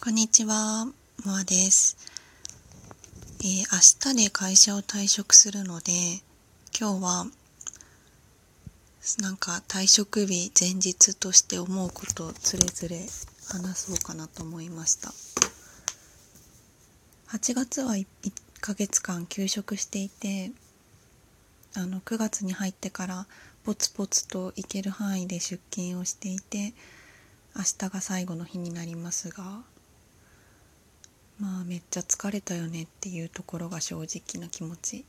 こんにちは、モアです。えー明日で会社を退職するので、今日は、なんか退職日前日として思うことをつれづれ話そうかなと思いました。8月は 1, ヶ月間休職していて、あの9月に入ってからポツポツと行ける範囲で出勤をしていて、明日が最後の日になりますが、まあめっちゃ疲れたよねっていうところが正直な気持ち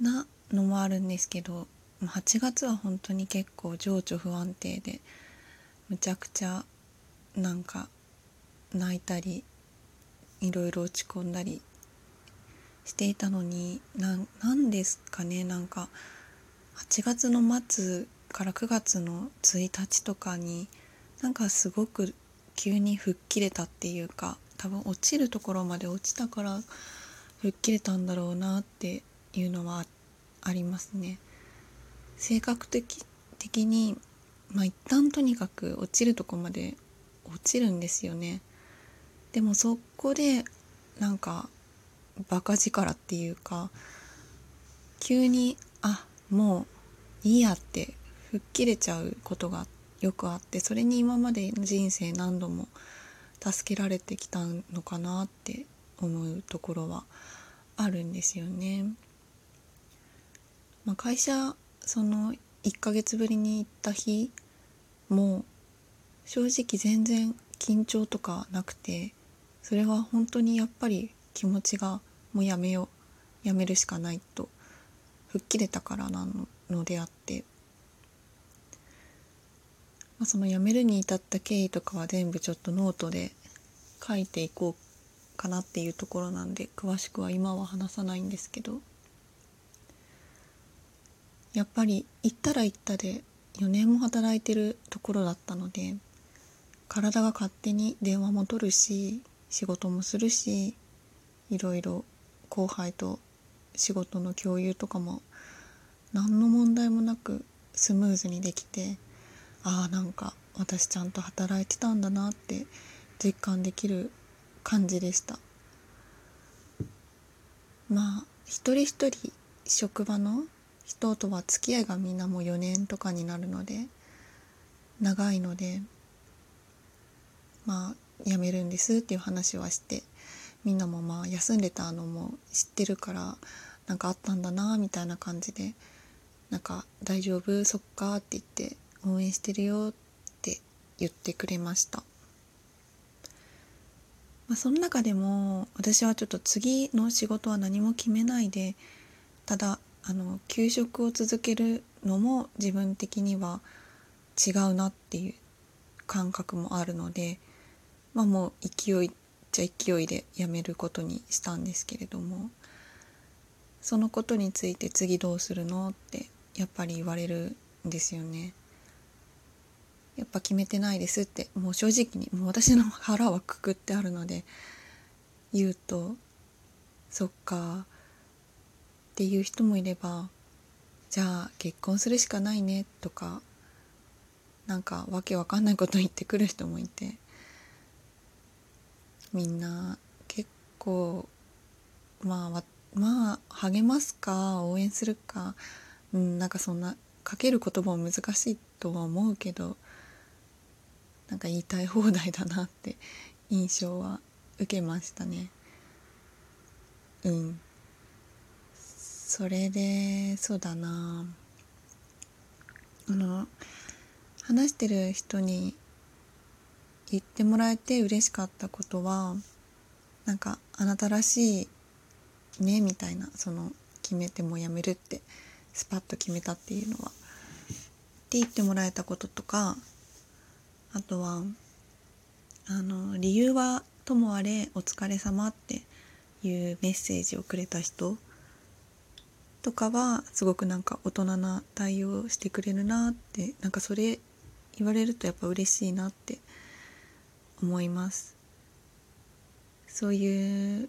なのもあるんですけど8月は本当に結構情緒不安定でむちゃくちゃなんか泣いたりいろいろ落ち込んだりしていたのにななんですかねなんか8月の末から9月の1日とかになんかすごく急に吹っ切れたっていうか多分落ちるところまで落ちたから吹っ切れたんだろうなっていうのはありますね。性格的的にまあ一旦とにかく落ちるとこまで落ちるんですよね。でもそこでなんかバカ力っていうか急にあもういいやって吹っ切れちゃうことがよくあってそれに今までの人生何度も助けられてきたのかなって思うところはあるんですよね。まあ、会社その1ヶ月ぶりに行った日も正直全然緊張とかなくてそれは本当にやっぱり気持ちがもうやめようやめるしかないと吹っ切れたからなのであってあ、その辞めるに至った経緯とかは全部ちょっとノートで書いていこうかなっていうところなんで詳しくは今は話さないんですけどやっぱり行ったら行ったで4年も働いてるところだったので体が勝手に電話も取るし仕事もするしいろいろ後輩と仕事の共有とかも何の問題もなくスムーズにできてああなんか私ちゃんと働いてたんだなって実感できる感じでした。まあ一人一人職場の人とは付き合いがみんなもう4年とかになるので長いのでまあ辞めるんですっていう話はしてみんなもまあ休んでたのも知ってるからなんかあったんだなみたいな感じでなんか「大丈夫？そっか」って言って応援してるよって言ってくれました、まあ、その中でも私はちょっと次の仕事は何も決めないでただあの休職を続けるのも自分的には違うなっていう感覚もあるのでまあもう勢いじゃ勢いで辞めることにしたんですけれどもそのことについて次どうするのってやっぱり言われるんですよね。やっぱ決めてないですってもう正直にもう私の腹はくくってあるので言うとそっかっていう人もいればじゃあ結婚するしかないねとかなんかわけわかんないこと言ってくる人もいてみんな結構まあまあ励ますか応援するかうんなんかそんなかける言葉も難しいとは思うけどなんか言いたい放題だなって印象は受けましたね。うん。それでそうだな。あの話してる人に言ってもらえて嬉しかったことはなんかあなたらしいねみたいなその決めてもやめるってスパッと決めたっていうのはって言ってもらえたこととかあとはあの理由はともあれお疲れ様っていうメッセージをくれた人とかはすごくなんか大人な対応してくれるなってなんかそれ言われるとやっぱ嬉しいなって思います。そういう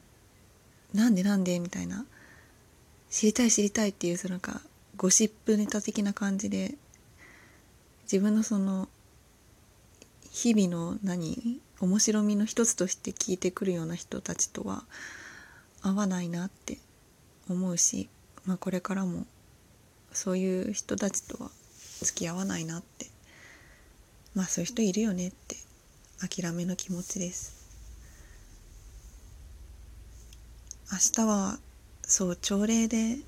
なんでなんでみたいな知りたい知りたいっていうそのなんかゴシップネタ的な感じで自分のその日々の何面白みの一つとして聞いてくるような人たちとは合わないなって思うし、まあ、これからもそういう人たちとは付き合わないなって。まあそういう人いるよねって諦めの気持ちです。明日はそう朝礼で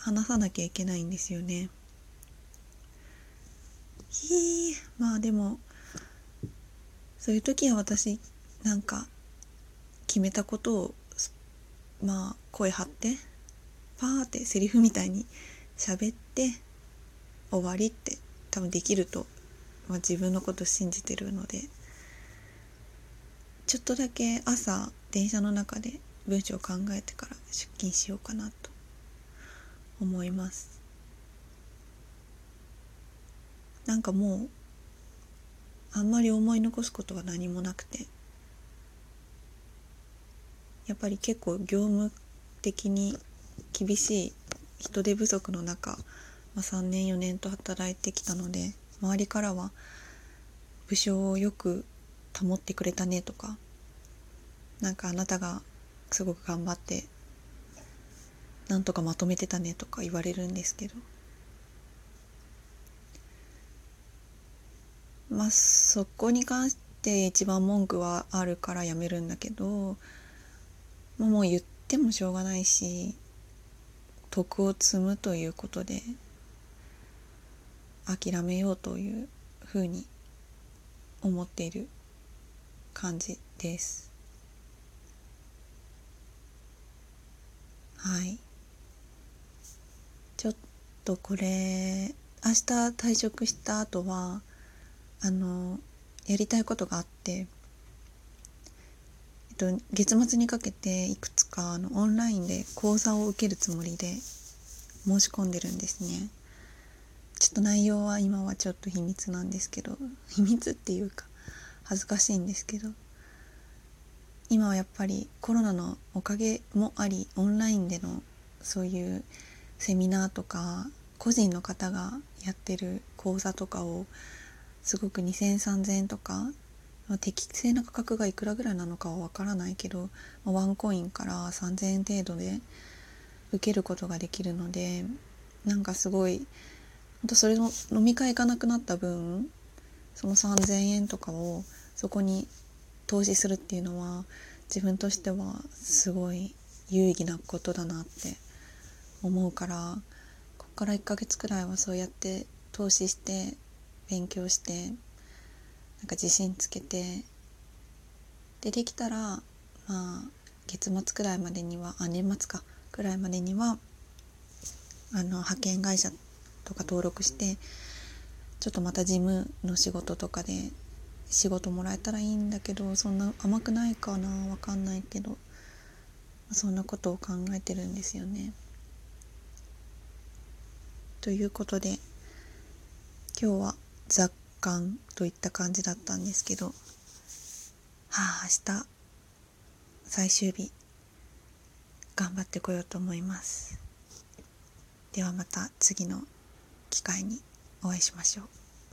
話さなきゃいけないんですよね。ひまあでもそういう時は私なんか決めたことをまあ声張ってパーってセリフみたいに喋って終わりって多分できると、まあ、自分のこと信じてるのでちょっとだけ朝電車の中で文章を考えてから出勤しようかなと思います。なんかもうあんまり思い残すことは何もなくて。やっぱり結構業務的に厳しい人手不足の中、まあ、3年4年と働いてきたので周りからは部署をよく保ってくれたねとかなんかあなたがすごく頑張ってなんとかまとめてたねとか言われるんですけど。まあそこに関して一番文句はあるからやめるんだけど、まあ、もう言ってもしょうがないし徳を積むということで諦めようというふうに思っている感じです。はいちょっとこれ明日退職した後はあのやりたいことがあって、えっと、月末にかけていくつかあのオンラインで講座を受けるつもりで申し込んでるんですね。ちょっと内容は今はちょっと秘密なんですけど秘密っていうか恥ずかしいんですけど今はやっぱりコロナのおかげもありオンラインでのそういうセミナーとか個人の方がやってる講座とかをすごく2,0003,000円とか、ま、適正な価格がいくらぐらいなのかはわからないけど、ま、ワンコインから3,000円程度で受けることができるのでなんかすごい本当それの飲み会行かなくなった分その3,000円とかをそこに投資するっていうのは自分としてはすごい有意義なことだなって思うからこっから1ヶ月くらいはそうやって投資して勉強してなんか自信つけてでできたらまあ月末くらいまでにはあ年末かくらいまでにはあの派遣会社とか登録してちょっとまた事務の仕事とかで仕事もらえたらいいんだけどそんな甘くないかなわかんないけどそんなことを考えてるんですよね。ということで今日は雑感といった感じだったんですけどはあ明日最終日頑張ってこようと思います。ではまた次の機会にお会いしましょう。